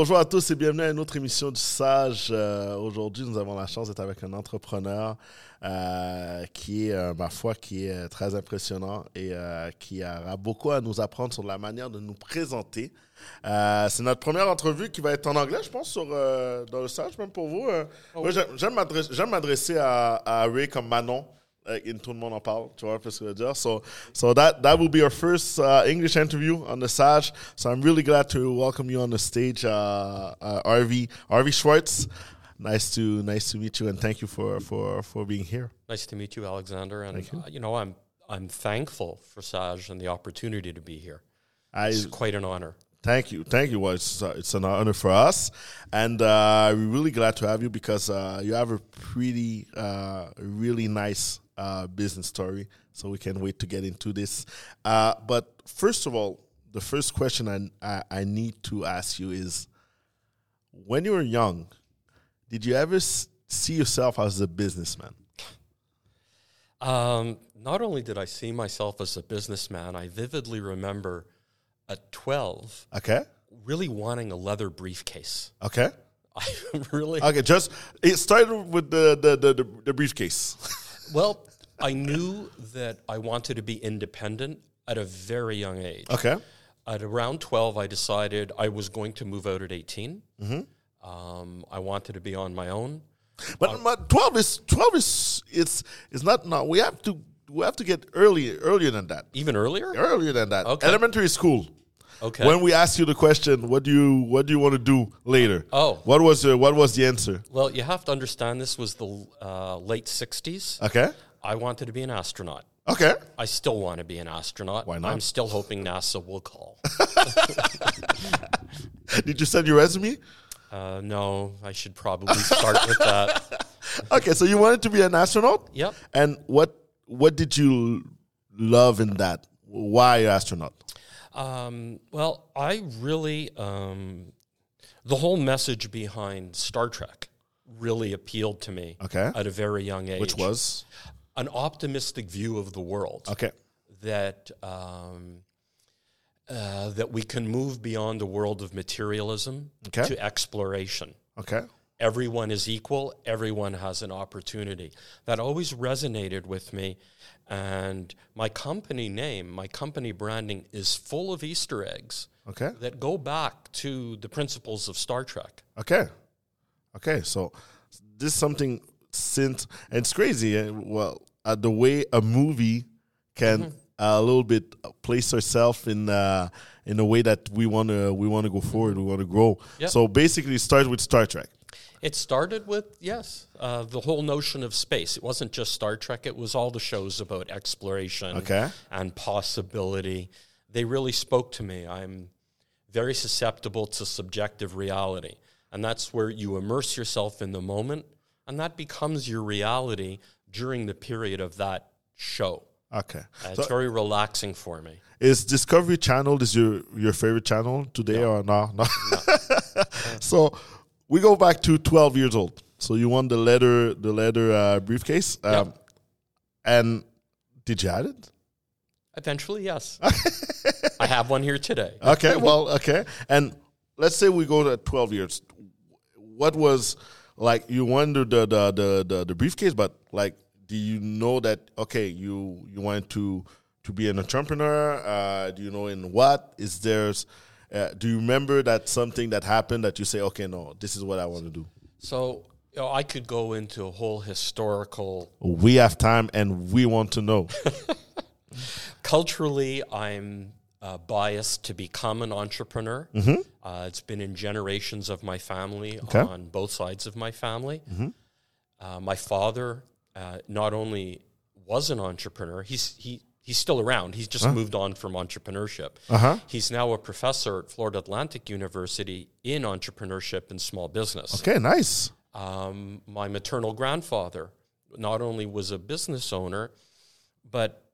Bonjour à tous et bienvenue à une autre émission du Sage. Euh, Aujourd'hui, nous avons la chance d'être avec un entrepreneur euh, qui est, euh, ma foi, qui est très impressionnant et qui aura beaucoup à nous apprendre sur la manière de nous présenter. C'est notre première entrevue qui va être en anglais, je pense, sur, dans le Sage, même pour vous. J'aime m'adresser- j'aime m'adresser à, à Ray comme Manon. Like in tout le monde en parle, tu vois, que je veux dire. So, so that that will be our first uh, English interview on the Sage. So I'm really glad to welcome you on the stage, uh, uh, RV RV Schwartz. Nice to nice to meet you, and thank you for for for being here. Nice to meet you, Alexander. And you. uh, you know, I'm I'm thankful for Sage and the opportunity to be here. I It's quite an honor. Thank you, thank you. Well, it's, uh, it's an honor for us, and uh, we're really glad to have you because uh, you have a pretty, uh, really nice uh, business story. So we can't wait to get into this. Uh, but first of all, the first question I, I I need to ask you is: When you were young, did you ever s- see yourself as a businessman? Um, not only did I see myself as a businessman, I vividly remember at 12 Okay, really wanting a leather briefcase. okay, I really okay. Just it started with the the the, the, the briefcase. well, I knew that I wanted to be independent at a very young age. okay, At around 12, I decided I was going to move out at 18. Um, I wanted to be on my own. But, but twelve is twelve is it's it's not no. We have to we have to get earlier earlier than that. Even earlier? Earlier than that. Okay. Elementary school. Okay. When we ask you the question, what do you what do you want to do later? Oh. what was the what was the answer? Well, you have to understand this was the uh, late 60s. Okay, I wanted to be an astronaut. okay. I still want to be an astronaut. Why not? I'm still hoping NASA will call. Did you send your resume? uh, no, I should probably start with that. Okay, so you wanted to be an astronaut. Yep. And what what did you love in that? Why astronaut? Um, well, I really, um, the whole message behind Star Trek really appealed to me Okay. at a very young age. Which was an optimistic view of the world. okay. that um, uh, that we can move beyond the world of materialism Okay. to exploration. Okay. Everyone is equal. Everyone has an opportunity. That always resonated with me, and my company name, my company branding, is full of Easter eggs Okay. that go back to the principles of Star Trek. Okay. Okay. So this is something since and it's crazy. eh, Well, uh, the way a movie can Mm-hmm. uh, a little bit place herself in uh, in a way that we want to we want to go forward. We want to grow. Yeah. So basically, it starts with Star Trek. It started with, yes, uh, the whole notion of space. It wasn't just Star Trek, it was all the shows about exploration Okay. and possibility. They really spoke to me. I'm very susceptible to subjective reality. And that's where you immerse yourself in the moment, and that becomes your reality during the period of that show. Okay. Uh, So it's very relaxing for me. is Discovery Channel is your your favorite channel today or no? No. so we go back to twelve years old. So you won the leather the leather uh, briefcase. Um, And did you have it? Eventually, yes. I have one here today. Okay, well, okay. And let's say we go to 12 years. What was like you wonder the the the the, the briefcase, but like do you know that okay, you you wanted to to be an entrepreneur? Uh, do you know in what is there's uh, do you remember that something that happened that you say, okay, no, this is what I want to do? So, you know, I could go into a whole historical We have time and we want to know. culturally, I'm uh, biased to become an entrepreneur. Uh, it's been in generations of my family Mm-hmm. Okay. Mm-hmm. on both sides of my family. Uh, my father uh, not only was an entrepreneur, he's he. He's still around. He's just moved on from entrepreneurship. Uh-huh. He's now a professor at Florida Atlantic University in entrepreneurship and small business. Okay, nice. Um, my maternal grandfather not only was a business owner, but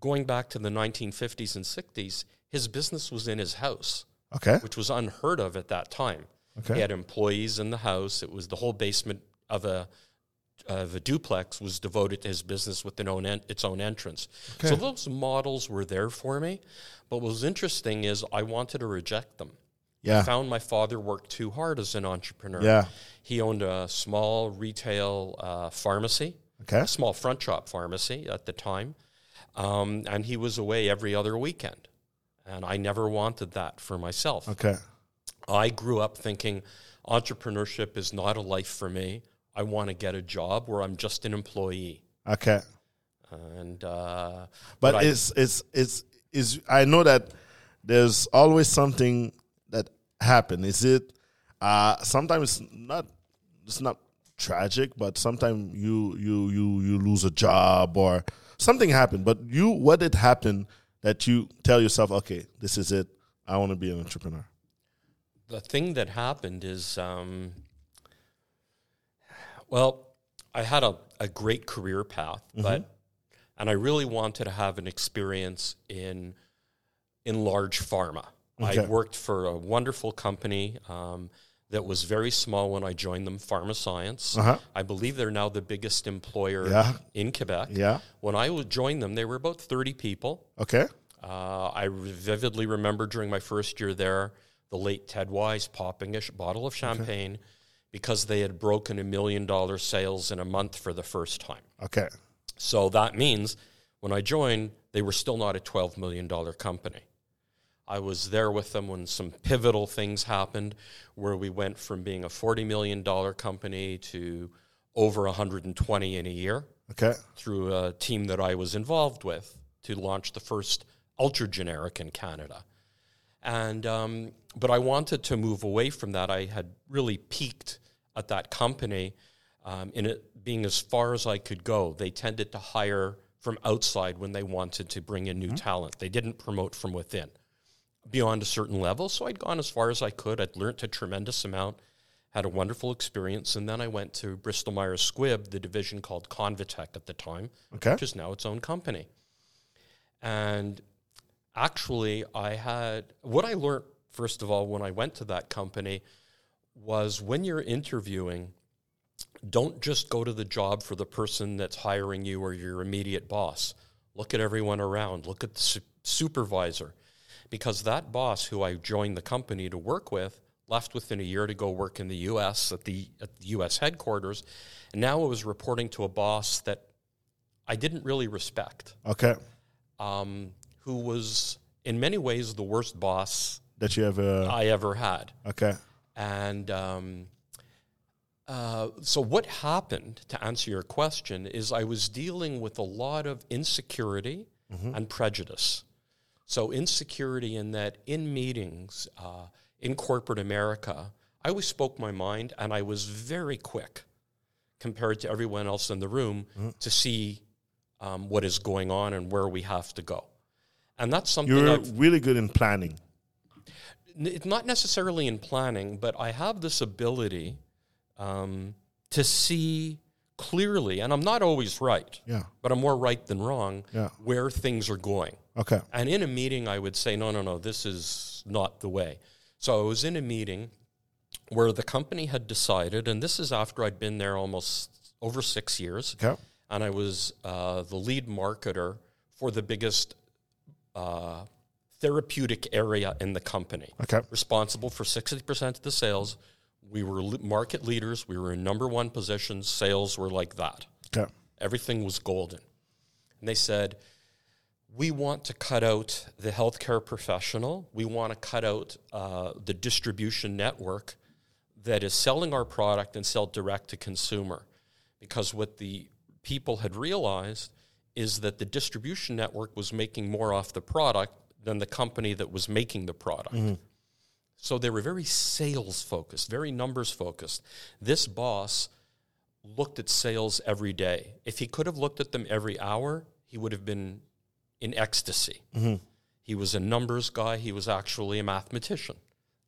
going back to the 1950s and 60s, his business was in his house, Okay. which was unheard of at that time. Okay. He had employees in the house. It was the whole basement of a of a duplex was devoted to his business with an own en- its own entrance. So those models were there for me. But what was interesting is I wanted to reject them. Yeah. I found my father worked too hard as an entrepreneur. Yeah. He owned a small retail uh, pharmacy, Okay. a small front shop pharmacy at the time, um, and he was away every other weekend. And I never wanted that for myself. Okay. I grew up thinking entrepreneurship is not a life for me. I want to get a job where I'm just an employee. Okay. And uh, But I- it's it's it's is I know that there's always something that happen. Is it uh sometimes it's not it's not tragic, but sometimes you you you you lose a job or something happened. But you what did happen that you tell yourself, okay, this is it. I want to be an entrepreneur. the thing that happened is, um, well, I had a, a great career path, but and I really wanted to have an experience in in large pharma. Okay. I worked for a wonderful company um, that was very small when I joined them, Pharmascience. Uh-huh. I believe they're now the biggest employer Yeah. in Quebec. Yeah. When I joined them, they were about 30 people. Okay. Uh, I vividly remember during my first year there, the late Ted Wise popping a sh- bottle of champagne because they had broken a million dollar sales in a month for the first time. Okay. So that means when I joined, they were still not a $12 million company. I was there with them when some pivotal things happened where we went from being a $40 million company to over 120 in a year Okay. through a team that I was involved with to launch the first ultra generic in Canada. And um, but I wanted to move away from that. I had really peaked at that company um, in it being as far as I could go. They tended to hire from outside when they wanted to bring in new talent. They didn't promote from within beyond a certain level. So I'd gone as far as I could. I'd learned a tremendous amount, had a wonderful experience, and then I went to Bristol Myers Squibb, the division called Convatec at the time, Okay. which is now its own company. And actually, I had what I learned first of all when I went to that company was when you're interviewing, don't just go to the job for the person that's hiring you or your immediate boss. Look at everyone around. Look at the su- supervisor. Because that boss who I joined the company to work with left within a year to go work in the US at the, at the US headquarters. And now I was reporting to a boss that I didn't really respect, Okay. um, who was in many ways the worst boss That you a I ever had. okay. And um, uh, so, what happened, to answer your question, is I was dealing with a lot of insecurity and prejudice. So, insecurity in that in meetings uh, in corporate America, I always spoke my mind and I was very quick compared to everyone else in the room to see um, what is going on and where we have to go. And that's something You're I've really good in planning. It's not necessarily in planning, but I have this ability um, to see clearly, and I'm not always right, Yeah. but I'm more right than wrong, Yeah. where things are going. Okay. And in a meeting, I would say, no, no, no, this is not the way. So I was in a meeting where the company had decided, and this is after I'd been there almost over six years, Okay. and I was uh, the lead marketer for the biggest uh, therapeutic area in the company Okay. responsible for 60% of the sales. We were market leaders. We were in number one positions. Sales were like that. Okay. Everything was golden. And they said, we want to cut out the healthcare professional. We want to cut out uh, the distribution network that is selling our product and sell direct to consumer. Because what the people had realized is that the distribution network was making more off the product than the company that was making the product. Mm-hmm. So they were very sales focused, very numbers focused. This boss looked at sales every day. If he could have looked at them every hour, he would have been in ecstasy. Mm-hmm. He was a numbers guy, he was actually a mathematician.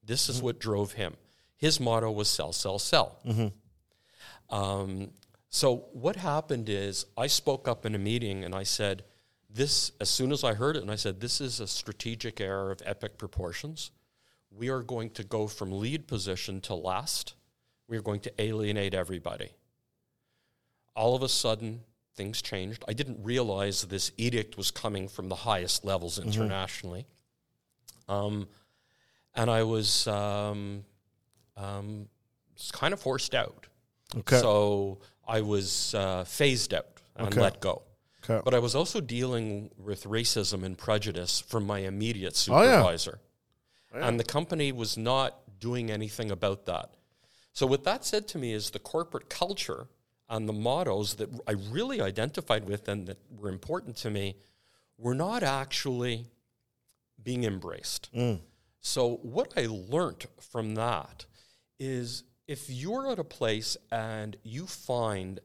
This is mm-hmm. what drove him. His motto was sell, sell, sell. Um, so what happened is I spoke up in a meeting and I said, this, as soon as I heard it, and I said, this is a strategic error of epic proportions. We are going to go from lead position to last. We are going to alienate everybody. All of a sudden, things changed. I didn't realize this edict was coming from the highest levels internationally. Um, and I was um, um, kind of forced out. Okay. So I was uh, phased out and Okay. let go. Okay. But I was also dealing with racism and prejudice from my immediate Oh, yeah. supervisor. Oh, and the company was not doing anything about that. So, what that said to me is the corporate culture and the mottos that I really identified with and that were important to me were not actually being embraced. Mm. So, what I learned from that is if you're at a place and you find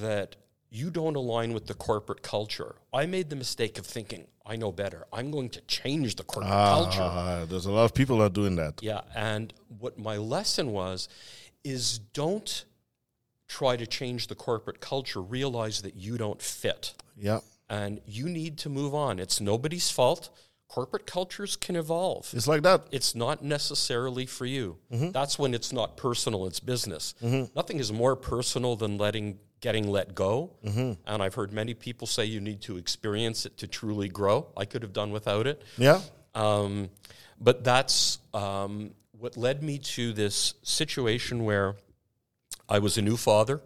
that you don't align with the corporate culture, I made the mistake of thinking, I know better. I'm going to change the corporate culture. Ah, there's a lot of people that are doing that. Yeah, and what my lesson was is don't try to change the corporate culture. Realize that you don't fit Yeah. and you need to move on. It's nobody's fault. Corporate cultures can evolve. It's like that. It's not necessarily for you. That's when it's not personal, it's business. Nothing is more personal than letting getting let go. And I've heard many people say you need to experience it to truly grow. I could have done without it. Yeah. Um, but that's um, what led me to this situation where I was a new father.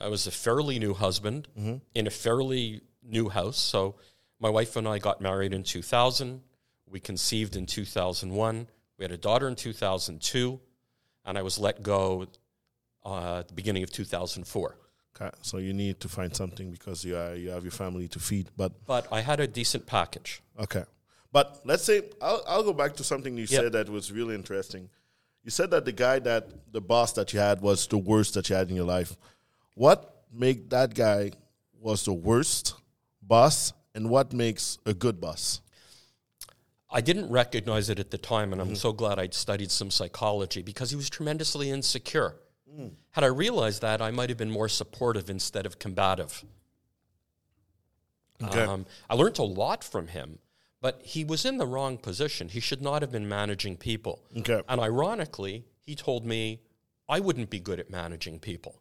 I was a fairly new husband in a fairly new house. So my wife and I got married in 2000. We conceived in 2001. We had a daughter in 2002. And I was let go uh, at the beginning of 2004. Okay. So you need to find something because you are, you have your family to feed. But But I had a decent package. okay. But let's say I'll, I'll go back to something you Yeah. said that was really interesting. You said that the guy that the boss that you had was the worst that you had in your life. What made that guy was the worst boss, and what makes a good boss? I didn't recognize it at the time, and I'm so glad I'd studied some psychology because he was tremendously insecure. Had I realized that, I might have been more supportive instead of combative. Okay. Um, I learned a lot from him, but he was in the wrong position. He should not have been managing people. Okay. And ironically, he told me I wouldn't be good at managing people,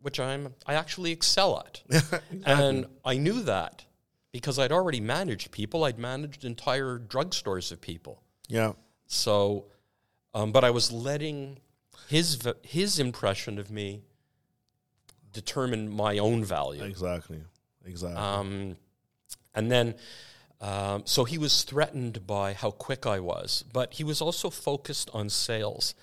which I'm I actually excel at. And I knew that because I'd already managed people. I'd managed entire drugstores of people. Yeah. So, um, but I was letting his his impression of me determine my own value. Exactly. Exactly. Um, and then, um, so he was threatened by how quick I was, but he was also focused on sales.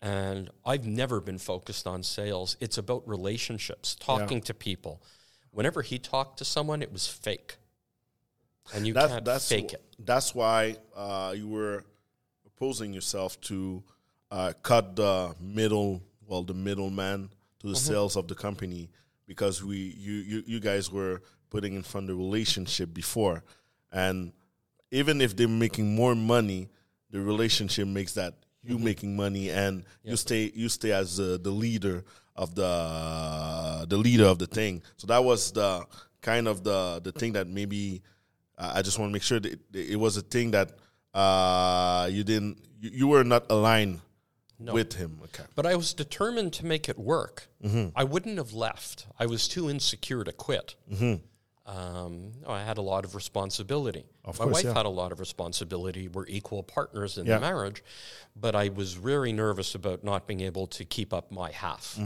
And I've never been focused on sales. It's about relationships, talking to people. Whenever he talked to someone, it was fake. And you that's can't that's fake it. That's why uh, you were opposing yourself to uh, cut the middle, well, the middleman to the Mm-hmm. sales of the company because we you, you you guys were putting in front the relationship before, and even if they're making more money, the relationship makes that you Mm-hmm. making money and you stay you stay as uh, the leader of the the leader of the thing. So that was the kind of the the thing that maybe uh, I just want to make sure that it, it was a thing that uh, you didn't you, you were not aligned with him. Okay. But I was determined to make it work. I wouldn't have left. I was too insecure to quit. Um, no, I had a lot of responsibility. Of My course, wife yeah. had a lot of responsibility. We're equal partners in Yeah. the marriage, but I was very nervous about not being able to keep up my half.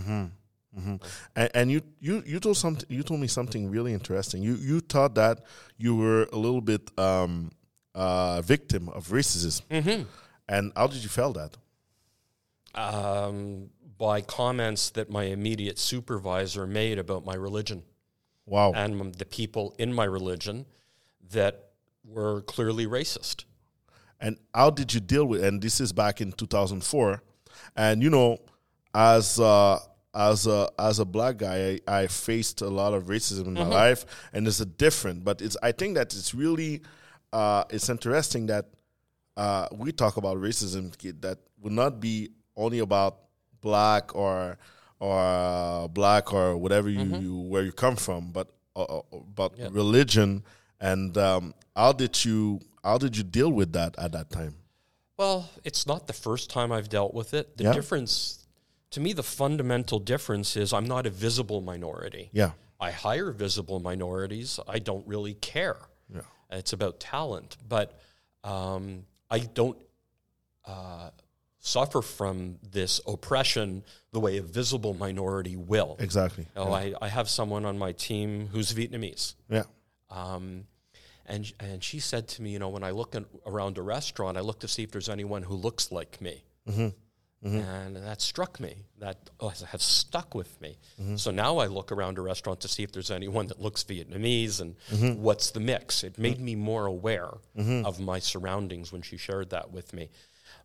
And, and you, you, you told something. You told me something really interesting. You, you thought that you were a little bit um, uh, victim of racism. Mm-hmm. And how did you feel that? Um, by comments that my immediate supervisor made about my religion Wow. and the people in my religion that were clearly racist. and how did you deal with? And this is back in 2004. And you know, as uh, as a as a black guy, I, I faced a lot of racism in my life, and it's a different. But it's I think that it's really uh, it's interesting that uh, we talk about racism that would not be only about black or or uh, black or whatever you, you where you come from, but uh, uh, about religion and um, how did you how did you deal with that at that time? Well, it's not the first time I've dealt with it. The Yeah. difference, to me, the fundamental difference is I'm not a visible minority. Yeah, I hire visible minorities. I don't really care. Yeah. It's about talent, but um, I don't uh, suffer from this oppression the way a visible minority will. Exactly. Oh, I, I have someone on my team who's Vietnamese. Yeah. Um, and, and she said to me, you know, when I look in, around a restaurant, I look to see if there's anyone who looks like me. Mm-hmm. And that struck me. That oh, has stuck with me. Mm-hmm. So now I look around a restaurant to see if there's anyone that looks Vietnamese and mm-hmm. what's the mix. It made me more aware of my surroundings when she shared that with me.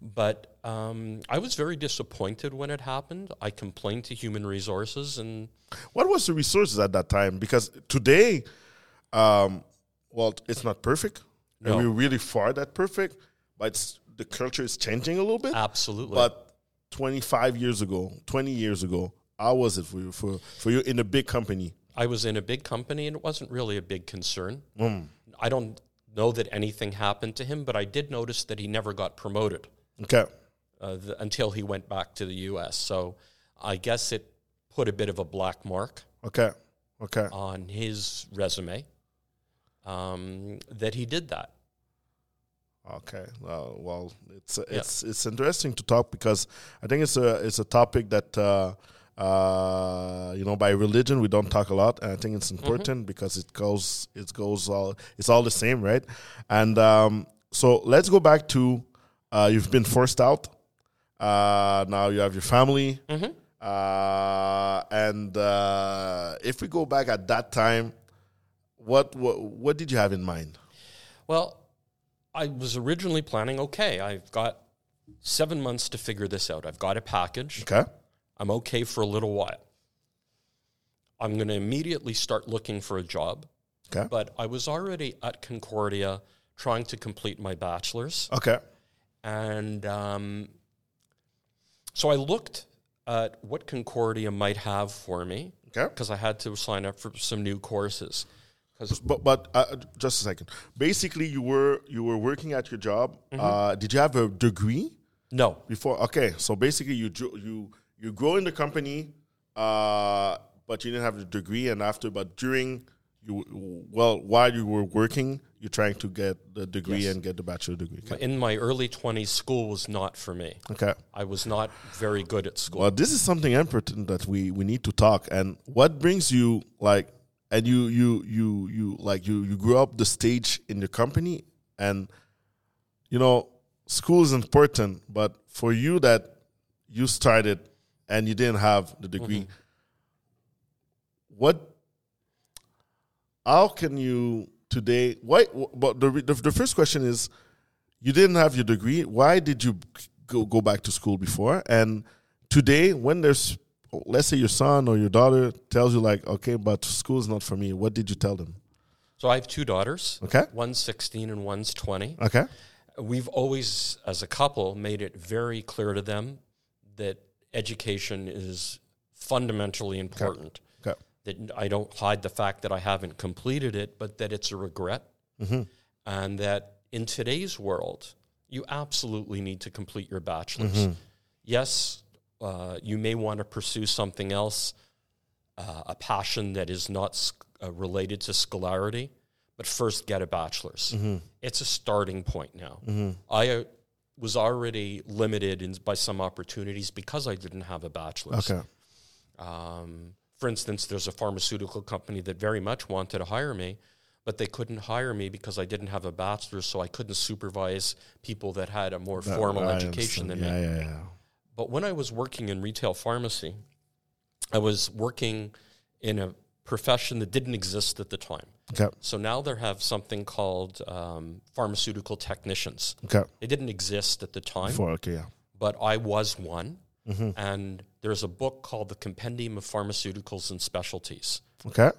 But um, I was very disappointed when it happened. I complained to human resources, and What was the resources at that time? Because today, um, well, it's not perfect. And we're really far that perfect, but it's, the culture is changing a little bit. absolutely. But 25 years ago, 20 years ago, how was it for you, for, for you in a big company? I was in a big company, and it wasn't really a big concern. Mm. I don't know that anything happened to him, but I did notice that he never got promoted Okay. uh, th- until he went back to the U.S. So I guess it put a bit of a black mark Okay. Okay. on his resume um, that he did that. Okay. Uh, well, it's it's it's interesting to talk because I think it's a it's a topic that uh, uh, you know by religion we don't talk a lot, and I think it's important because it goes it goes all it's all the same, right? And um, so let's go back to uh, you've been forced out. Uh, now you have your family, uh, and uh, if we go back at that time, what what what did you have in mind? Well, I was originally planning okay, I've got seven months to figure this out. I've got a package. Okay. I'm okay for a little while. I'm going to immediately start looking for a job. Okay. But I was already at Concordia trying to complete my bachelor's. Okay. And um, so I looked at what Concordia might have for me Okay. because I had to sign up for some new courses. But but uh, just a second. Basically, you were you were working at your job. Uh, did you have a degree no, before? Okay, so basically, you you you grow in the company, uh, but you didn't have a degree. And after, but during you well while you were working, you're trying to get the degree Yes. and get the bachelor degree. Okay. in my early 20s, school was not for me. okay. I was not very good at school. Well, this is something important that we we need to talk. And what brings you like, and you you you you like you you grew up the stage in your company, and you know school is important, but for you that you started and you didn't have the degree, mm-hmm. what? How can you today? Why? But the, the the first question is, you didn't have your degree. Why did you go go back to school before? And today, when there's let's say your son or your daughter tells you like, okay, but school is not for me. What did you tell them? So I have two daughters. Okay. One's 16 and one's 20. Okay. We've always, as a couple, made it very clear to them that education is fundamentally important. Okay. That I don't hide the fact that I haven't completed it, but that it's a regret. Mm-hmm. And that in today's world, you absolutely need to complete your bachelor's. Mm-hmm. Yes, uh, you may want to pursue something else, uh, a passion that is not sc- uh, related to scholarity, but first get a bachelor's. It's a starting point now. I uh, was already limited in, by some opportunities because I didn't have a bachelor's. Okay. Um, for instance, there's a pharmaceutical company that very much wanted to hire me, but they couldn't hire me because I didn't have a bachelor's, so I couldn't supervise people that had a more formal I education than understand. me. Yeah, yeah, yeah. But when I was working in retail pharmacy, I was working in a profession that didn't exist at the time. Okay. So now they have something called um, pharmaceutical technicians. Okay. They didn't exist at the time, Before, okay, yeah. but I was one. And there's a book called The Compendium of Pharmaceuticals and Specialties, Okay.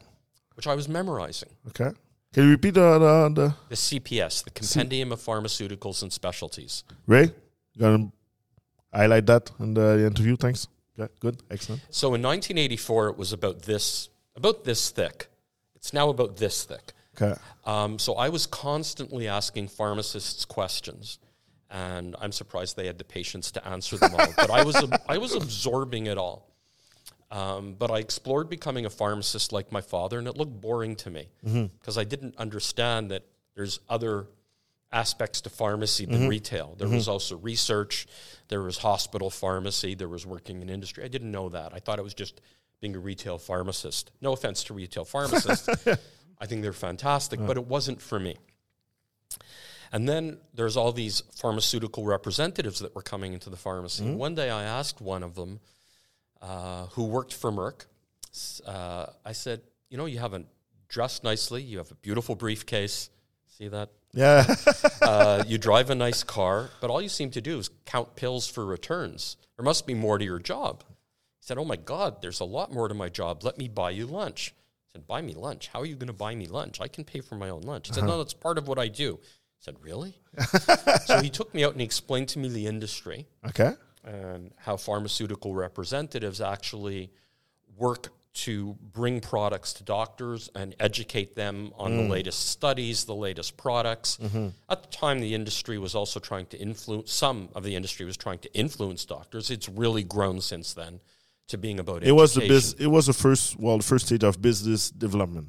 which I was memorizing. Okay. Can you repeat the the, the The CPS, the Compendium of Pharmaceuticals and Specialties. Ray? You gonna highlight that in the interview? Thanks. Yeah, good, excellent. So in 1984, it was about this, about this thick. It's now about this thick. Okay. Um, so I was constantly asking pharmacists questions, and I'm surprised they had the patience to answer them all. but I was I was absorbing it all. Um, but I explored becoming a pharmacist like my father, and it looked boring to me because I didn't understand that there's other aspects to pharmacy than retail. There was also research, there was hospital pharmacy, there was working in industry. I didn't know that. I thought it was just being a retail pharmacist. No offense to retail pharmacists. I think they're fantastic, but it wasn't for me. And then there's all these pharmaceutical representatives that were coming into the pharmacy. One day I asked one of them, uh, who worked for Merck, uh, I said, You know, you haven't dressed nicely, you have a beautiful briefcase. See that? Yeah. Uh, you drive a nice car, but all you seem to do is count pills for returns. There must be more to your job. He said, Oh my God, there's a lot more to my job. Let me buy you lunch. I said, Buy me lunch? How are you going to buy me lunch? I can pay for my own lunch. He said, No, that's part of what I do. I said, Really? so he took me out and he explained to me the industry okay. and how pharmaceutical representatives actually work to bring products to doctors and educate them on the latest studies, the latest products. At the time, the industry was also trying to influence, some of the industry was trying to influence doctors. It's really grown since then to being about It was the education. biz. It was the first. Well, the first stage of business development.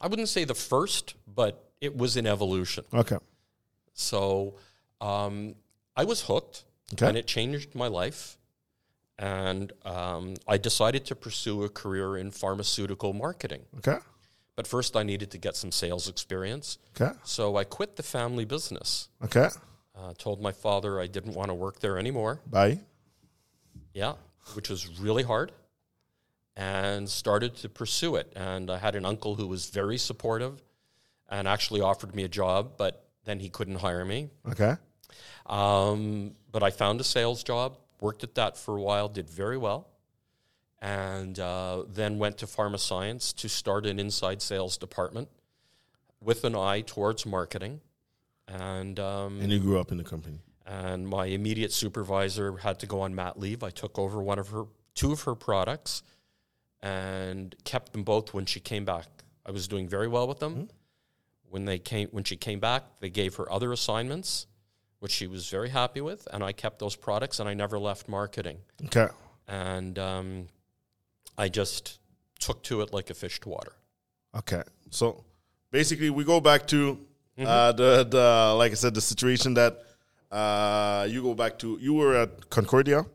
I wouldn't say the first, but it was an evolution. Okay. So um, I was hooked, Okay. and it changed my life. And um, I decided to pursue a career in pharmaceutical marketing. Okay. But first, I needed to get some sales experience. Okay. So I quit the family business. Okay. Uh, told my father I didn't want to work there anymore. Bye. Yeah, which was really hard. And started to pursue it. And I had an uncle who was very supportive and actually offered me a job, but then he couldn't hire me. Okay. Um, but I found a sales job, worked at that for a while, did very well, and uh, then went to Pharmascience to start an inside sales department with an eye towards marketing. And um, And you grew up in the company. and my immediate supervisor had to go on mat leave. I took over one of her, two of her products, and kept them both when she came back. I was doing very well with them. When they came, when she came back, they gave her other assignments, which she was very happy with, and I kept those products, and I never left marketing. Okay. And um, I just took to it like a fish to water. Okay. So basically, we go back to uh, the the like I said, the situation that uh, you go back to. You were at Concordia.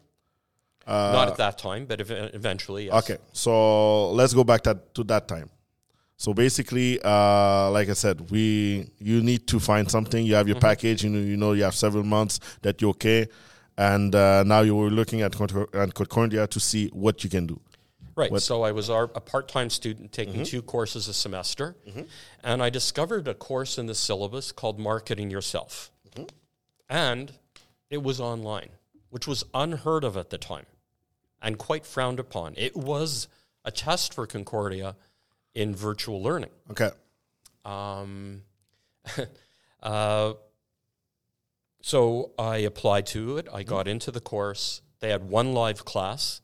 Not at that time, but ev- eventually, yes. Okay. So let's go back that to that time. So basically, uh, like I said, we you need to find something. You have your package. You know, you know, you have several months that you're okay, and uh, now you were looking at Concor- at Concordia to see what you can do. Right. So I was our, a part time student taking two courses a semester, and I discovered a course in the syllabus called Marketing Yourself. And it was online, which was unheard of at the time and quite frowned upon. It was a test for Concordia in virtual learning. Okay. Um, uh, so I applied to it. I got into the course. They had one live class,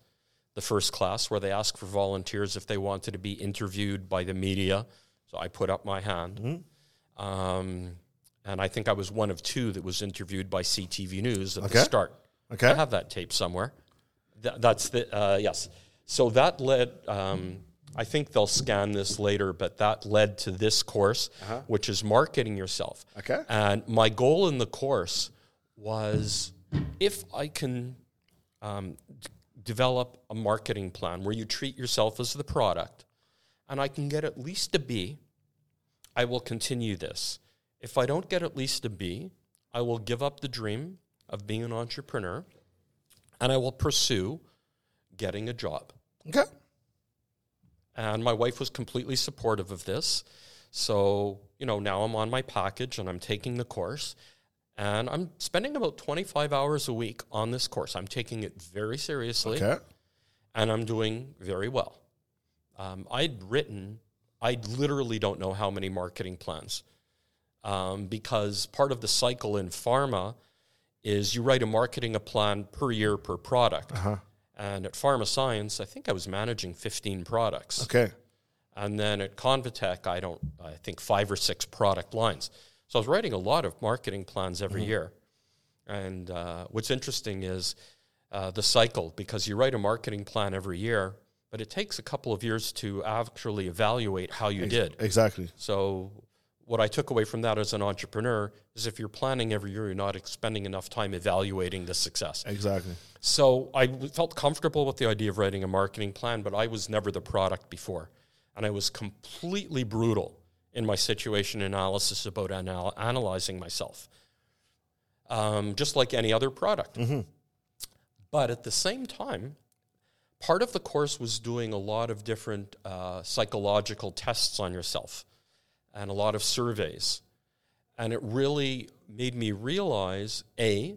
the first class, where they asked for volunteers if they wanted to be interviewed by the media. So I put up my hand. Um, and I think I was one of two that was interviewed by CTV News at Okay. the start. Okay. I have that tape somewhere. Th- that's the uh, yes. So that led. Um, I think they'll scan this later, but that led to this course, which is marketing yourself. Okay. And my goal in the course was if I can um, d- develop a marketing plan where you treat yourself as the product, and I can get at least a B, I will continue this. If I don't get at least a B, I will give up the dream of being an entrepreneur and I will pursue getting a job. Okay. And my wife was completely supportive of this. So, you know, now I'm on my package and I'm taking the course. And I'm spending about 25 hours a week on this course. I'm taking it very seriously Okay. and I'm doing very well. Um, I'd written, I literally don't know how many marketing plans um, because part of the cycle in pharma is you write a marketing a plan per year per product. Uh-huh. And at Pharmascience, I think I was managing 15 products. Okay. And then at Convatec, I don't, I think five or six product lines. So I was writing a lot of marketing plans every year. And uh, what's interesting is uh, the cycle, because you write a marketing plan every year, but it takes a couple of years to actually evaluate how you did. Exactly. So what I took away from that as an entrepreneur is if you're planning every year, you're not spending enough time evaluating the success. Exactly. So I felt comfortable with the idea of writing a marketing plan, but I was never the product before. And I was completely brutal in my situation analysis about anal- analyzing myself, um, just like any other product. But at the same time, part of the course was doing a lot of different uh, psychological tests on yourself and a lot of surveys. And it really made me realize A,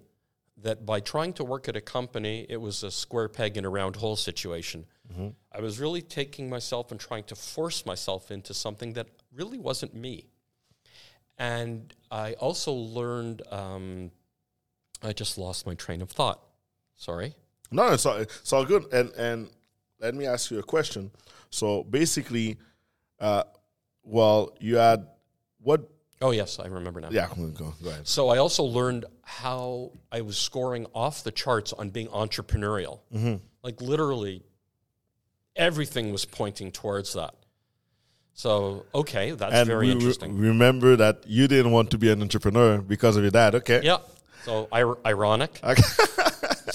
that by trying to work at a company, it was a square peg in a round hole situation. I was really taking myself and trying to force myself into something that really wasn't me. And I also learned, um, I just lost my train of thought. Sorry. No, it's all, it's all good. And and let me ask you a question. So basically, uh, well, you had what? Oh, yes, I remember now. Yeah, go go ahead. So I also learned how I was scoring off the charts on being entrepreneurial. Like literally, everything was pointing towards that. So okay, that's And very re- interesting. remember that you didn't want to be an entrepreneur because of your dad. Okay. yeah. So ir- ironic. Okay.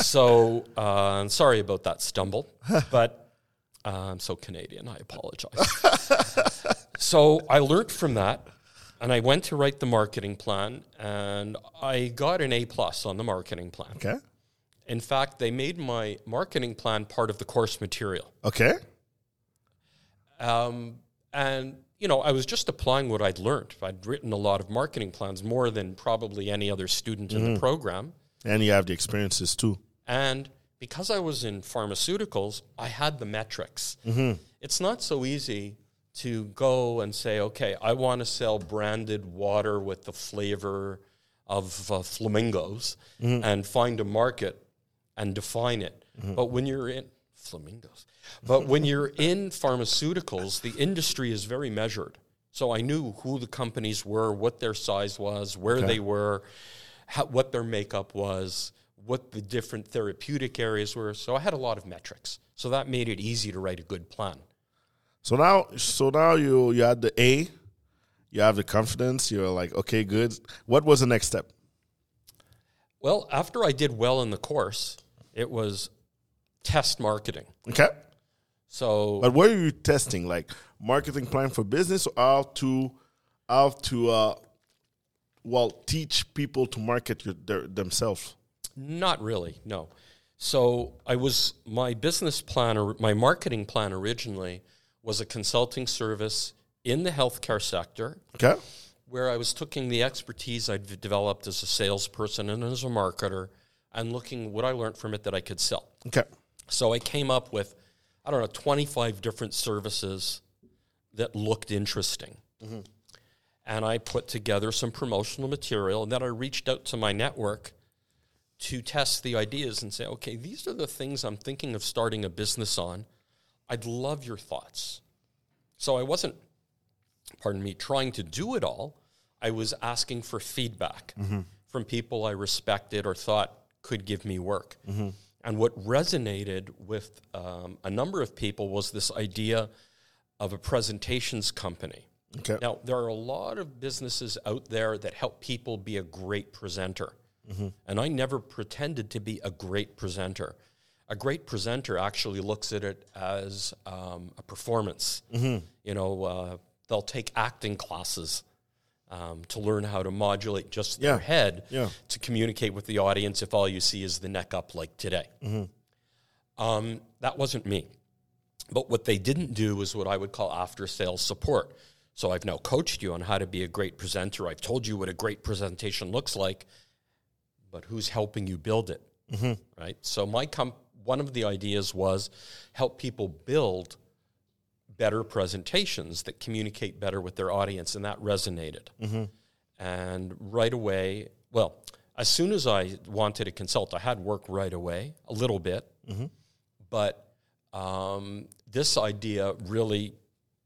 So uh, sorry about that stumble, but uh, I'm so Canadian. I apologize. so I learned from that, and I went to write the marketing plan, and I got an A plus on the marketing plan. okay. In fact, they made my marketing plan part of the course material. Okay. Um, and, you know, I was just applying what I'd learned. I'd written a lot of marketing plans, more than probably any other student in the program. And you have the experiences too. And because I was in pharmaceuticals, I had the metrics. It's not so easy to go and say, okay, I want to sell branded water with the flavor of uh, flamingos and find a market and define it. But when you're in flamingos, but when you're in pharmaceuticals, the industry is very measured. So I knew who the companies were, what their size was, where they were, how, what their makeup was, what the different therapeutic areas were. So I had a lot of metrics. So that made it easy to write a good plan. So now, so now you you had the A, you have the confidence. You're like, okay, good. What was the next step? Well, after I did well in the course, it was test marketing. Okay. So But what are you testing? Like marketing plan for business, or how to how to uh, well teach people to market your, their, themselves? Not really, no. So I was my business plan or my marketing plan originally was a consulting service in the healthcare sector Okay. where I was taking the expertise I'd developed as a salesperson and as a marketer and looking what I learned from it that I could sell. Okay. So I came up with I don't know 25 different services that looked interesting. Mm-hmm. And I put together some promotional material and then I reached out to my network to test the ideas and say, okay, these are the things I'm thinking of starting a business on. I'd love your thoughts. So I wasn't, pardon me, trying to do it all. I was asking for feedback mm-hmm. from people I respected or thought could give me work. Mm-hmm. And what resonated with um, a number of people was this idea of a presentations company. Okay. Now, there are a lot of businesses out there that help people be a great presenter. Mm-hmm. And I never pretended to be a great presenter. A great presenter actually looks at it as um, a performance. You know, uh, they'll take acting classes um, to learn how to modulate just Yeah. their head Yeah. to communicate with the audience if all you see is the neck up like today. Um, that wasn't me. But what they didn't do was what I would call after sales support. So I've now coached you on how to be a great presenter. I've told you what a great presentation looks like, but who's helping you build it? Right. So my com- one of the ideas was help people build better presentations that communicate better with their audience, and that resonated. And right away, well, as soon as I wanted to consult, I had work right away, a little bit, but um, this idea really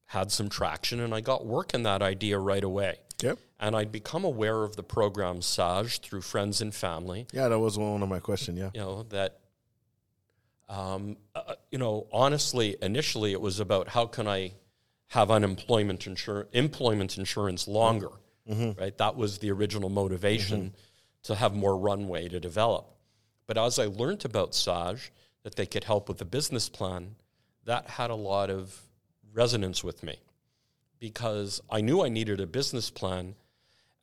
had some traction, and I got work in that idea right away. Yep. And I'd become aware of the program SAGE through friends and family. Yeah, that was one of my questions. Yeah. You know that. Um, uh, you know, honestly, initially it was about how can I have unemployment insur- employment insurance longer. Right, that was the original motivation to have more runway to develop. But as I learned about Sage, that they could help with the business plan, that had a lot of resonance with me because I knew I needed a business plan,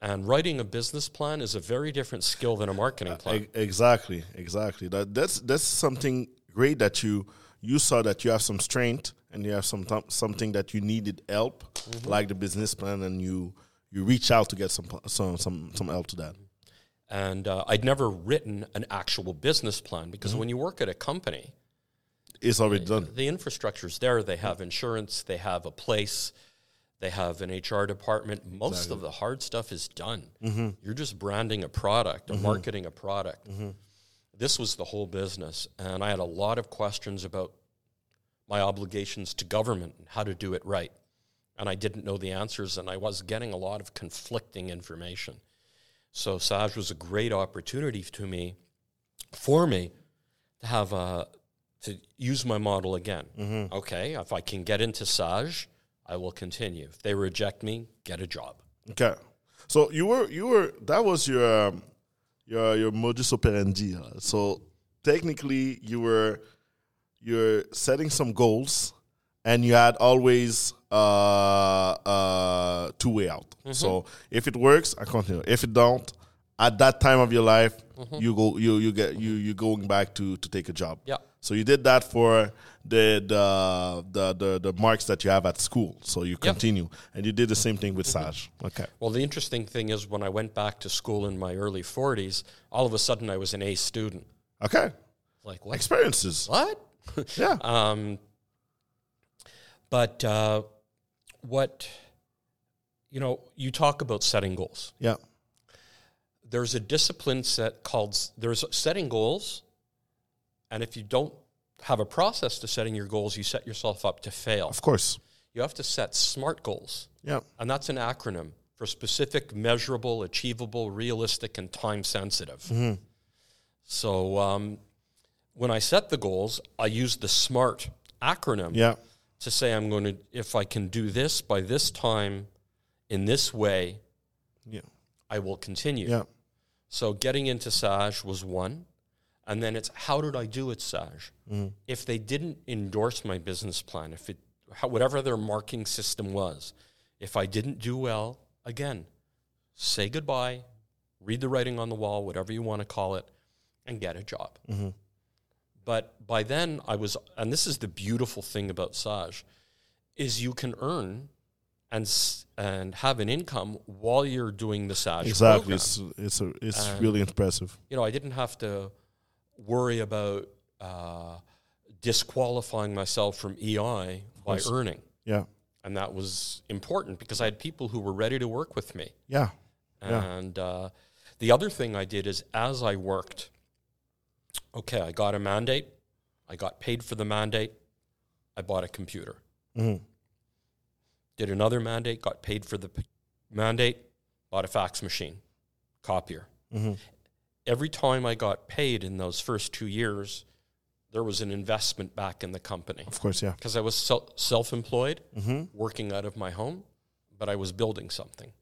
and writing a business plan is a very different skill than a marketing plan. E- Exactly, exactly. That that's that's something great that you you saw that you have some strength and you have some th- something that you needed help, mm-hmm. like the business plan, and you you reach out to get some some some some help to that. And uh, I'd never written an actual business plan because mm-hmm. when you work at a company, It's already done. the infrastructure's there. They have insurance, they have a place, they have an HR department. Most of the hard stuff is done. Mm-hmm. You're just branding a product or marketing a product. This was the whole business. And I had a lot of questions about my obligations to government and how to do it right. And I didn't know the answers, and I was getting a lot of conflicting information. So Sage was a great opportunity to me, for me, to have a to use my model again. Okay, if I can get into Sage, I will continue. If they reject me, get a job. Okay, so you were you were that was your um, your your modus operandi. So technically, you were you're setting some goals, and you had always uh, uh, two way out. So if it works, I continue. If it don't, at that time of your life, you go you you get you you going back to to take a job. Yeah. So you did that for the the the the, the marks that you have at school. So you continue, and you did the same thing with Sage. Okay. Well, the interesting thing is when I went back to school in my early 40s, all of a sudden I was an A student. Okay. Like, what? Experiences. What? Yeah. Um, but uh, what, you know, you talk about setting goals. Yeah. There's a discipline set called, there's setting goals. And if you don't have a process to setting your goals, you set yourself up to fail. Of course. You have to set SMART goals. Yeah. And that's an acronym for specific, measurable, achievable, realistic, and time sensitive. So um, when I set the goals, I use the SMART acronym Yeah. to say I'm going to, if I can do this by this time in this way, Yeah. I will continue. Yeah. So getting into Sage was one. And then it's how did I do at Sage? Mm. If they didn't endorse my business plan, if it, how, whatever their marking system was, if I didn't do well, again, say goodbye, read the writing on the wall, whatever you want to call it, and get a job. Mm-hmm. But by then, I was, and this is the beautiful thing about Sage, is you can earn and and have an income while you're doing the Sage Exactly. program. It's it's a, it's really impressive. You know, I didn't have to worry about uh, disqualifying myself from EI by earning, Yeah. and that was important because I had people who were ready to work with me. Yeah. Yeah. And uh, the other thing I did is as I worked, okay, I got a mandate, I got paid for the mandate, I bought a computer. Mhm. Did another mandate, got paid for the p- mandate, bought a fax machine, copier. Mhm. Every time I got paid in those first two years, there was an investment back in the company Of course. Yeah. because I was sel- self employed, hmm working out of my home, but I was building something.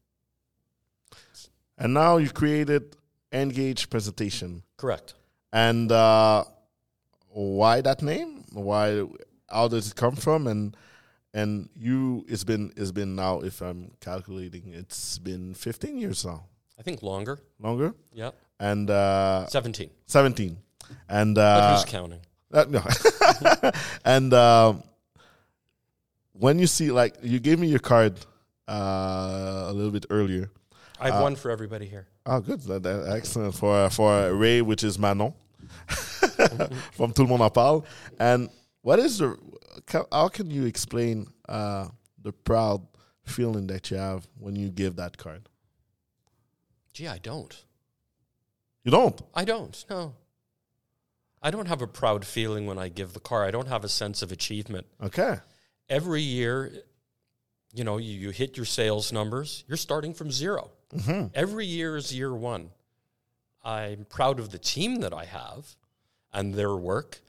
And now you've created Engage presentation. Correct. And uh, why that name? Why? How does it come from? And and you, it's been it's been now. If I'm calculating, it's been 15 years now, I think longer. longer, Yeah. And uh, 17. 17. And But uh, who's counting? Uh, no. and um, when you see, like, you gave me your card uh, a little bit earlier. I uh, have one for everybody here. Oh, good. That, that- excellent. For for Ray, which is Manon, from Tout le monde en parle. And what is the, how can you explain uh, the proud feeling that you have when you give that card? Gee, I don't. You don't? I don't. No. I don't have a proud feeling when I give the car. I don't have a sense of achievement. Okay. Every year, you know, you, you hit your sales numbers, you're starting from 0 Mm-hmm. Every year is year one. I'm proud of the team that I have and their work.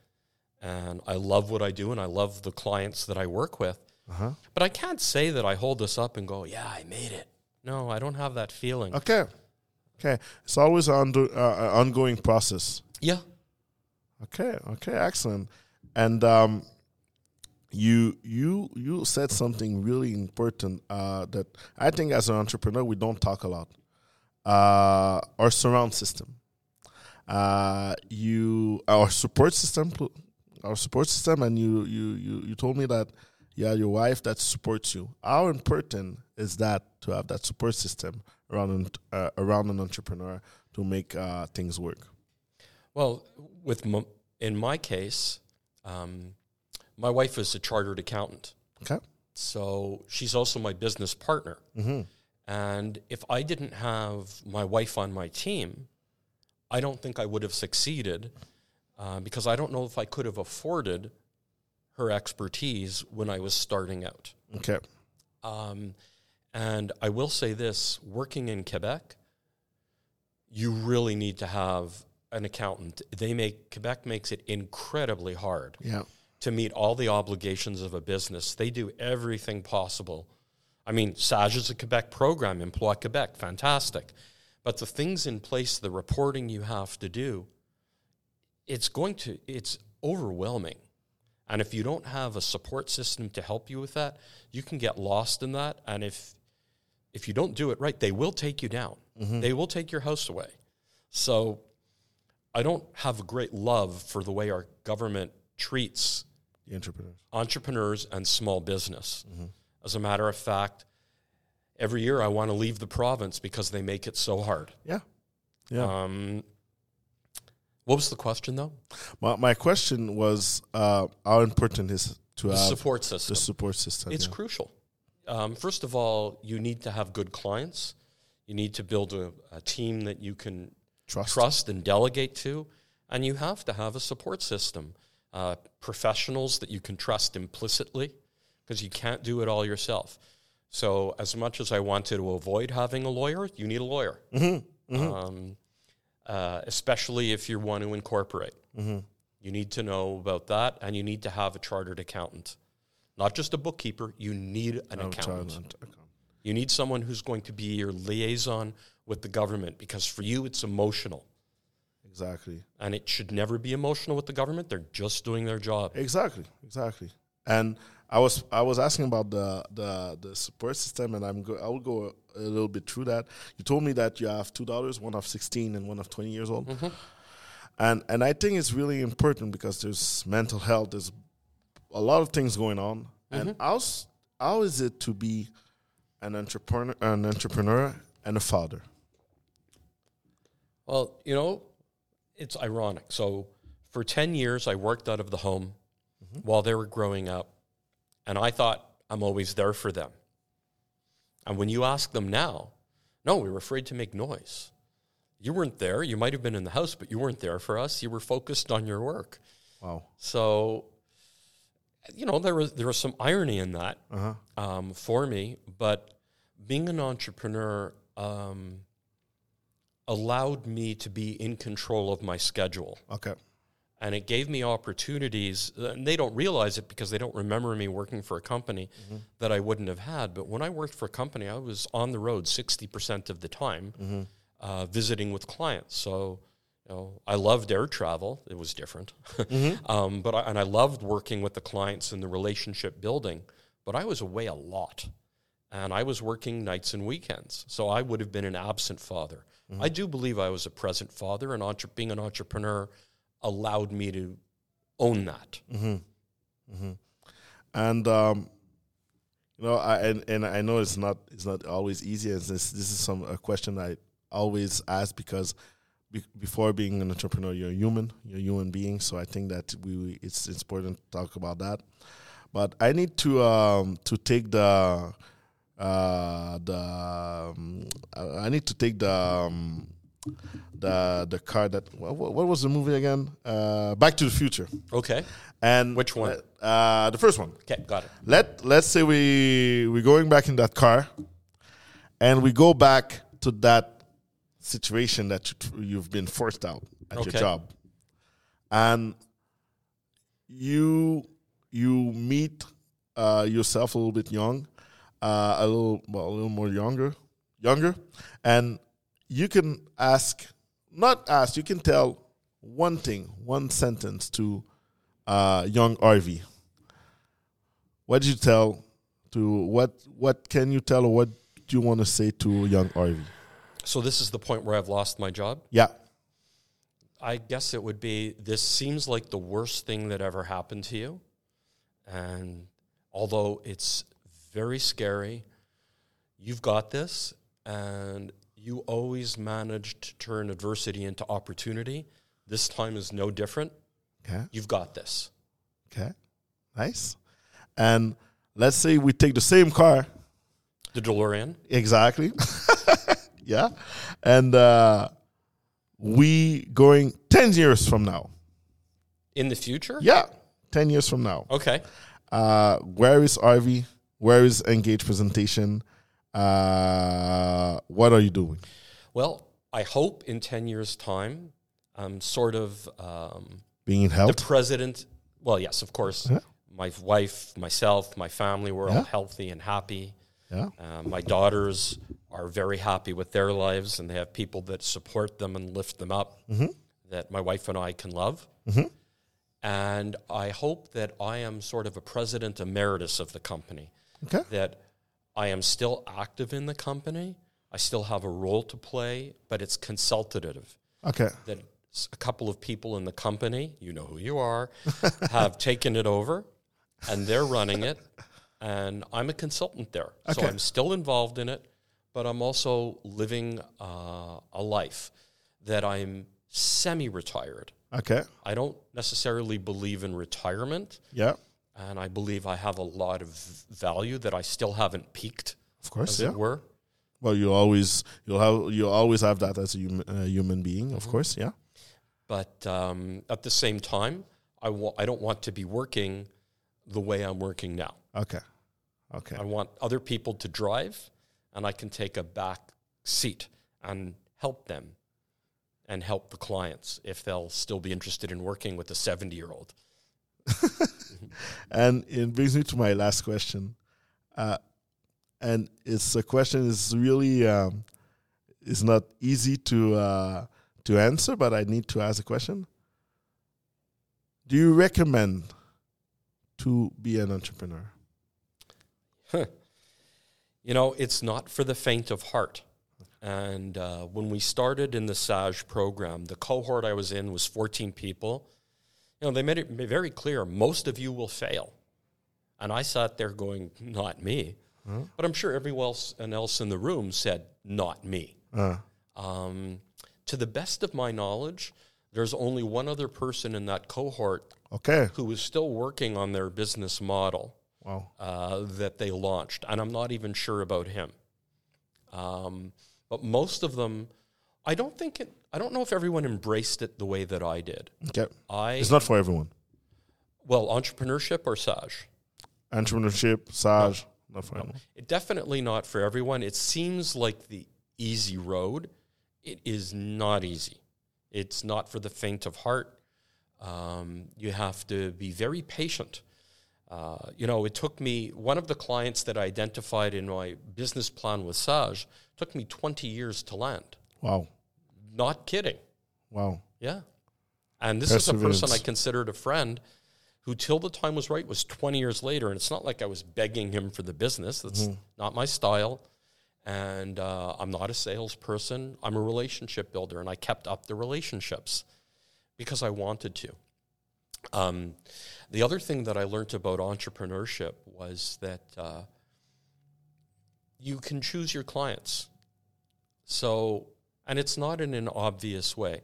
And I love what I do and I love the clients that I work with. Uh-huh. But I can't say that I hold this up and go, yeah, I made it. No, I don't have that feeling. Okay. Okay. It's always an uh, uh, ongoing process. Yeah. Okay. Okay. Excellent. And um, you you you said something really important uh, that I think as an entrepreneur we don't talk a lot. Uh, our surround system. Uh, you our support system our support system and you you you, you told me that you have your wife that supports you. How important is that to have that support system around an, uh, around an entrepreneur to make uh, things work? Well, with m- in my case, um, my wife is a chartered accountant. Okay. So she's also my business partner. Mm-hmm. And if I didn't have my wife on my team, I don't think I would have succeeded uh, because I don't know if I could have afforded her expertise when I was starting out. Okay. Um, and I will say this working in Quebec, you really need to have an accountant. They make Quebec makes it incredibly hard Yeah. to meet all the obligations of a business. They do everything possible. I mean, SAGE is a Quebec program, Emploi Québec, fantastic. But the things in place, the reporting you have to do, it's going to, it's overwhelming. And if you don't have a support system to help you with that, you can get lost in that. And if if you don't do it right, they will take you down. They will take your house away. So I don't have a great love for the way our government treats The entrepreneurs. entrepreneurs and small business. As a matter of fact, every year I want to leave the province because they make it so hard. Yeah. Yeah. Um, what was the question though? my, my question was uh, how important is to The have support system. the support system? It's yeah. crucial. Um, first of all, you need to have good clients. You need to build a, a team that you can Trust. trust and delegate to, and you have to have a support system, uh, professionals that you can trust implicitly, because you can't do it all yourself. So, as much as I wanted to avoid having a lawyer, you need a lawyer, Um, uh, especially if you want to incorporate. You need to know about that, and you need to have a chartered accountant, not just a bookkeeper. You need an Oh, accountant. You need someone who's going to be your liaison with the government because for you it's emotional. Exactly. And it should never be emotional with the government. They're just doing their job. Exactly. Exactly. And I was I was asking about the the, the support system, and I'm go, I will go a, little bit through that. You told me that you have two daughters, one of 16 and one of 20 years old, mm-hmm. and and I think it's really important because there's mental health. There's a lot of things going on, and mm-hmm. how's how is it to be an entrepreneur, an entrepreneur and a father? Well, you know, it's ironic. So for 10 years, I worked out of the home mm-hmm. while they were growing up. And I thought I'm always there for them. And when you ask them now, no, we were afraid to make noise. You weren't there. You might have been in the house, but you weren't there for us. You were focused on your work. Wow. So, you know, there was there was some irony in that Uh-huh. um, for me, but being an entrepreneur um, allowed me to be in control of my schedule, Okay. and it gave me opportunities. And they don't realize it because they don't remember me working for a company that I wouldn't have had. But when I worked for a company, I was on the road sixty percent of the time, uh, visiting with clients. So. You know, I loved air travel. It was different, um, but I, and I loved working with the clients and the relationship building. But I was away a lot, and I was working nights and weekends. So I would have been an absent father. I do believe I was a present father, and entre- being an entrepreneur allowed me to own that. and um, you know, I and, and I know it's not it's not always easy. And this this is some a question I always ask because be, before being an entrepreneur, you're a human, you're a human being. So I think that we it's, it's important to talk about that. But I need to um, to take the uh, the um, I need to take the um, the the car that what, what was the movie again? Uh, Back to the Future. Okay. And Which one? Uh, the first one. Okay, got it. Let let's say we we're going back in that car, and we go back to that situation that you, you've been forced out at your job, and you you meet uh, yourself a little bit young, uh, a little well, a little more younger, younger, and you can ask, not ask, you can tell one thing, one sentence to uh, young Harvey. What did you tell to what? What can you tell, or what do you want to say to young Harvey? So this is the point where I've lost my job. Yeah. I guess it would be this seems like the worst thing that ever happened to you. And although it's very scary, you've got this and you always manage to turn adversity into opportunity. This time is no different. Okay. You've got this. Okay. Nice. And let's say we take the same car. The DeLorean. Exactly. yeah. And uh, we going 10 years from now. In the future? Yeah. 10 years from now. Okay. Uh, where is Harvey? Where is Engage presentation? Uh, what are you doing? Well, I hope in 10 years' time, I'm sort of um, Being the president. Well, yes, of course. Yeah. My wife, myself, my family, we're Yeah. all healthy and happy. Yeah. Uh, my daughters are very happy with their lives, and they have people that support them and lift them up that my wife and I can love. And I hope that I am sort of a president emeritus of the company, Okay. that I am still active in the company. I still have a role to play, but it's consultative. Okay. That a couple of people in the company, you know who you are, have taken it over and they're running it. And I'm a consultant there. So I'm still involved in it, but I'm also living uh, a life that I'm semi retired. Okay. I don't necessarily believe in retirement, Yeah. and I believe I have a lot of value that I still haven't peaked, Of course. as Yeah. it were. Well, you always you'll have you always have that as a human, uh, human being. Of course. Yeah. But um, at the same time, I wa- I don't want to be working the way I'm working now. Okay. Okay. I want other people to drive, and I can take a back seat and help them and help the clients if they'll still be interested in working with a 70 year old. And it brings me to my last question. Uh, and it's a question is really um, it's not easy to uh, to answer, but I need to ask a question. Do you recommend to be an entrepreneur? You know, it's not for the faint of heart. And uh, when we started in the SAGE program, the cohort I was in was 14 people. You know, they made it very clear most of you will fail. And I sat there going, not me. But I'm sure everyone else, and else in the room said, not me. Uh, Um, to the best of my knowledge, there's only one other person in that cohort okay. who is still working on their business model Wow. uh, that they launched, and I'm not even sure about him. Um, but most of them, I don't think it. I don't know if everyone embraced it the way that I did. Okay. I It's not for everyone. well, entrepreneurship or Sage. Entrepreneurship, Sage, not for everyone. It definitely not for everyone. It seems like the easy road. It is not easy. It's not for the faint of heart. Um, you have to be very patient. Uh, you know, it took me one of the clients that I identified in my business plan with Sage took me 20 years to land. Wow. Not kidding. Wow. Yeah. And this is a person I considered a friend who, till the time was right, was 20 years later. And it's not like I was begging him for the business. That's not my style. And uh, I'm not a salesperson. I'm a relationship builder. And I kept up the relationships because I wanted to. Um, the other thing that I learned about entrepreneurship was that uh, you can choose your clients. So, and it's not in an obvious way.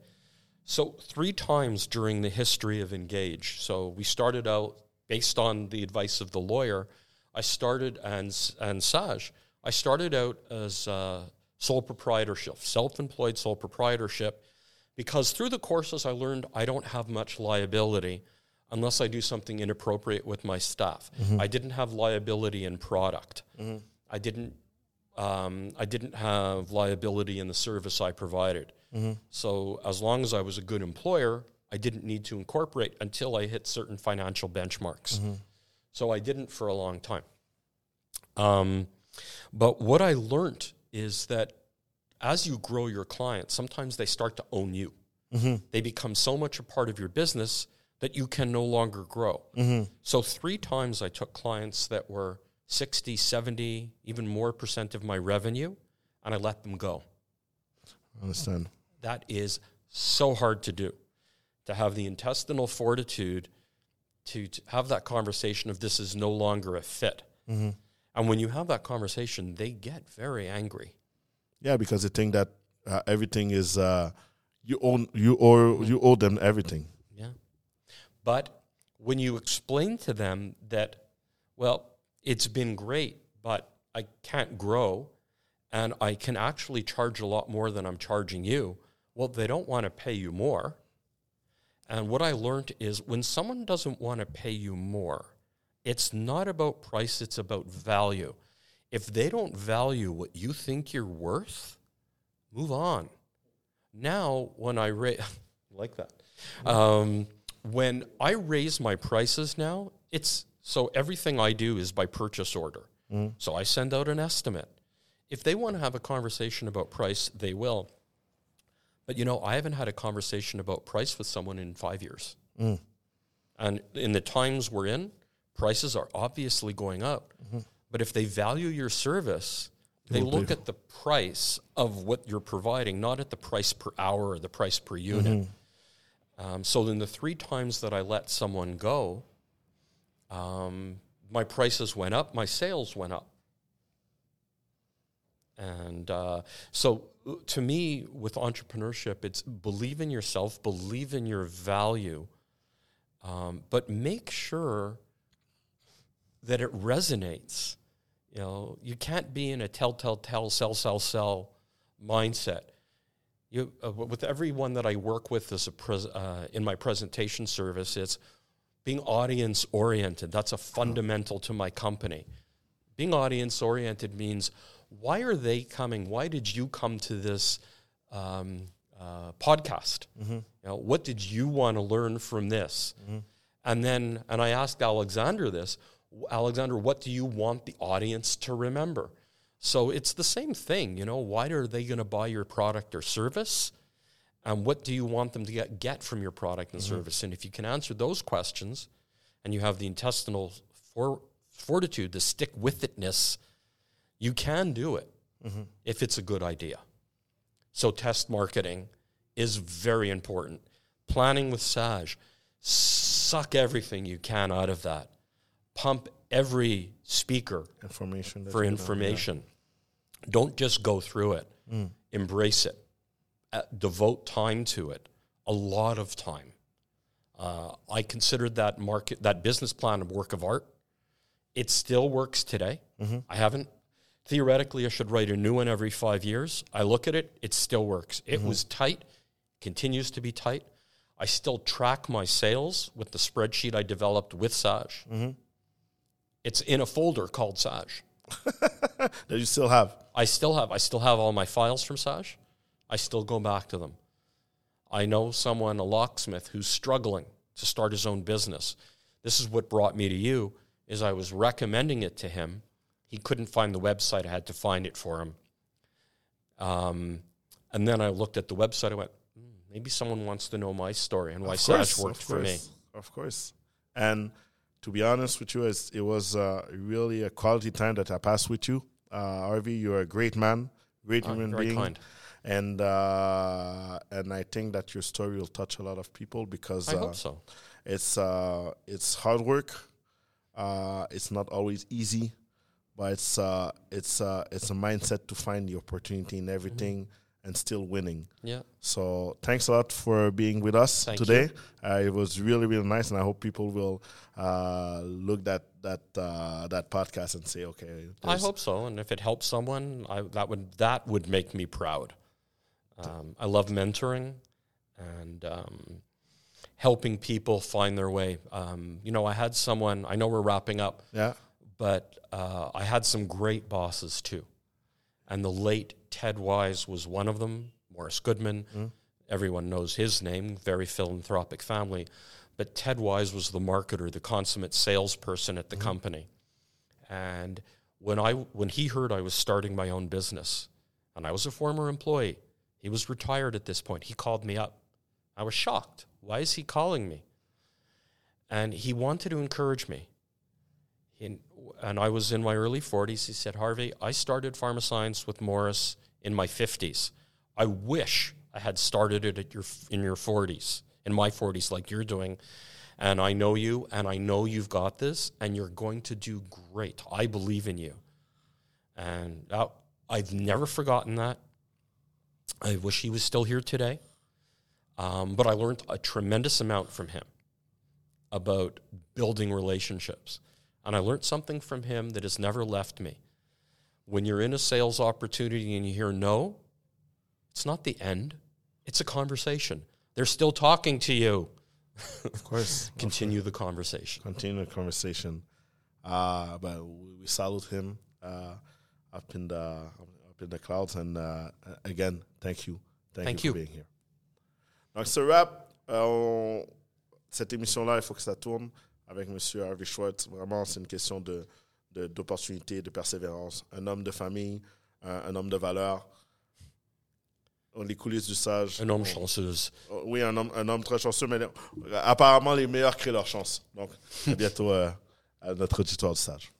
So, three times during the history of Engage, so we started out based on the advice of the lawyer. I started and and Sage. I started out as uh, sole proprietorship, self-employed sole proprietorship, because through the courses I learned I don't have much liability unless I do something inappropriate with my staff. Mm-hmm. I didn't have liability in product. Mm-hmm. I didn't um, I didn't have liability in the service I provided. Mm-hmm. So as long as I was a good employer, I didn't need to incorporate until I hit certain financial benchmarks. So I didn't for a long time. Um, but what I learned is that as you grow your clients, sometimes they start to own you. They become so much a part of your business that you can no longer grow. So, three times I took clients that were 60, 70, even more percent of my revenue, and I let them go. I Understand. That is so hard to do. To have the intestinal fortitude to, to have that conversation of this is no longer a fit. And when you have that conversation, they get very angry. Yeah, because they think that uh, everything is uh, you own you owe you owe them everything. But when you explain to them that, well, it's been great, but I can't grow and I can actually charge a lot more than I'm charging you, well, they don't want to pay you more. And what I learned is when someone doesn't want to pay you more, it's not about price, it's about value. If they don't value what you think you're worth, move on. Now, when I raise, like that, um, when I raise my prices now, it's so everything I do is by purchase order. Mm-hmm. So I send out an estimate. If they want to have a conversation about price, they will. But you know, I haven't had a conversation about price with someone in five years. Mm. And in the times we're in, prices are obviously going up. Mm-hmm. But if they value your service, they look pay. at the price of what you're providing, not at the price per hour or the price per unit. Mm-hmm. Um, so then the three times that I let someone go, um, my prices went up, my sales went up. And uh, so uh, to me, with entrepreneurship, it's believe in yourself, believe in your value, um, but make sure that it resonates. You know, you can't be in a tell, tell, tell, sell, sell, sell mindset. You, uh, with everyone that I work with as a pres- uh, in my presentation service, it's being audience oriented. That's a fundamental to my company. Being audience oriented means why are they coming? Why did you come to this um, uh, podcast? You know, what did you want to learn from this? And then, and I asked Alexander this Alexander, what do you want the audience to remember? So it's the same thing, you know, why are they going to buy your product or service? And what do you want them to get, get from your product and service? And if you can answer those questions and you have the intestinal for, fortitude, the stick with itness, you can do it if it's a good idea. So test marketing is very important. Planning with Sage, suck everything you can out of that. Pump every speaker Information for information. Don't just go through it. Embrace it. Uh, devote time to it. A lot of time. Uh, I considered that market, that business plan, a work of art. It still works today. I haven't. Theoretically, I should write a new one every five years. I look at it; it still works. It was tight, continues to be tight. I still track my sales with the spreadsheet I developed with Sage. It's in a folder called Sage. that you still have. I still have I still have all my files from Sage. I still go back to them. I know someone, a locksmith, who's struggling to start his own business. This is what brought me to you, is I was recommending it to him. He couldn't find the website. I had to find it for him. Um, and then I looked at the website. I went, "Hmm, maybe someone wants to know my story and why course, worked of for me. Of course. And to be honest with you, it's, it was uh, really a quality time that I passed with you. Uh, Harvey, you're a great man, great Ah, human very being. kind. And uh, and I think that your story will touch a lot of people because I uh, hope so. it's uh, it's hard work. Uh, it's not always easy, but it's uh, it's uh, it's a mindset to find the opportunity in everything Mm-hmm. And still winning. Yeah. So thanks a lot for being with us Thank today. Uh, it was really really nice, and I hope people will uh, look that that uh, that podcast and say, okay, I hope so, and if it helps someone, I, that would that would make me proud. Um, I love mentoring and um, helping people find their way. Um, you know, I had someone. I know we're wrapping up, yeah, but uh, I had some great bosses too, and the late Ted Wise was one of them. Morris Goodman, everyone knows his name. Very philanthropic family, but Ted Wise was the marketer, the consummate salesperson at the Mm-hmm. company. And when I when he heard I was starting my own business, and I was a former employee, he was retired at this point. He called me up. I was shocked. Why is he calling me? And he wanted to encourage me. In, and I was in my early 40s. He said, Harvey, I started Pharmascience with Morris in my 50s. I wish I had started it at your, in your 40s, in my 40s, like you're doing. And I know you, and I know you've got this, and you're going to do great. I believe in you. And that, I've never forgotten that. I wish he was still here today. Um, but I learned a tremendous amount from him about building relationships. And I learned something from him that has never left me. When you're in a sales opportunity and you hear no, it's not the end, it's a conversation. They're still talking to you. Of course. Continue the conversation. Continue the conversation. Uh, but we, we salute him uh, up in the up in the clouds. And uh, again, thank you. Thank, Thank you, you. for being here. Donc, ce rap, cette émission-là, il faut que ça tourne avec M. Harvey Schwartz. Vraiment, c'est une question de- d'opportunité, de, persévérance. Un homme de famille, un, un homme de valeur. Oh, Les coulisses du sage. Un homme On- chanceuse. Oh, Oui, un homme, un homme très chanceux, mais apparemment, les meilleurs créent leur chance. Donc, à bientôt euh, à notre auditoire du sage.